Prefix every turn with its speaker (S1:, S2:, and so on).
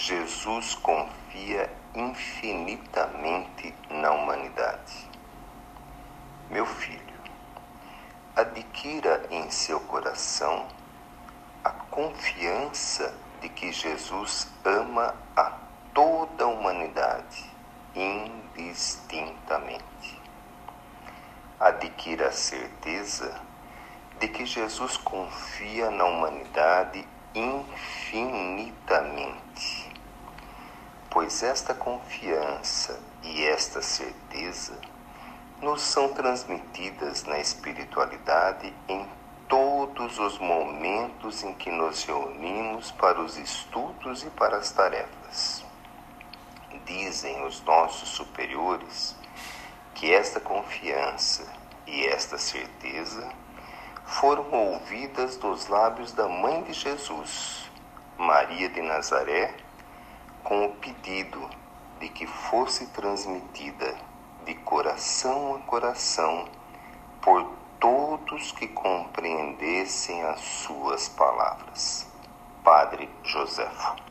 S1: Jesus confia infinitamente na humanidade. Meu filho, adquira em seu coração a confiança de que Jesus ama a toda a humanidade indistintamente. Adquira a certeza de que Jesus confia na humanidade infinitamente, pois esta confiança e esta certeza nos são transmitidas na espiritualidade em todos os momentos em que nos reunimos para os estudos e para as tarefas. Dizem os nossos superiores que esta confiança e esta certeza foram ouvidas dos lábios da mãe de Jesus, Maria de Nazaré, com o pedido de que fosse transmitida de coração a coração por todos que compreendessem as suas palavras. Padre Joséfo.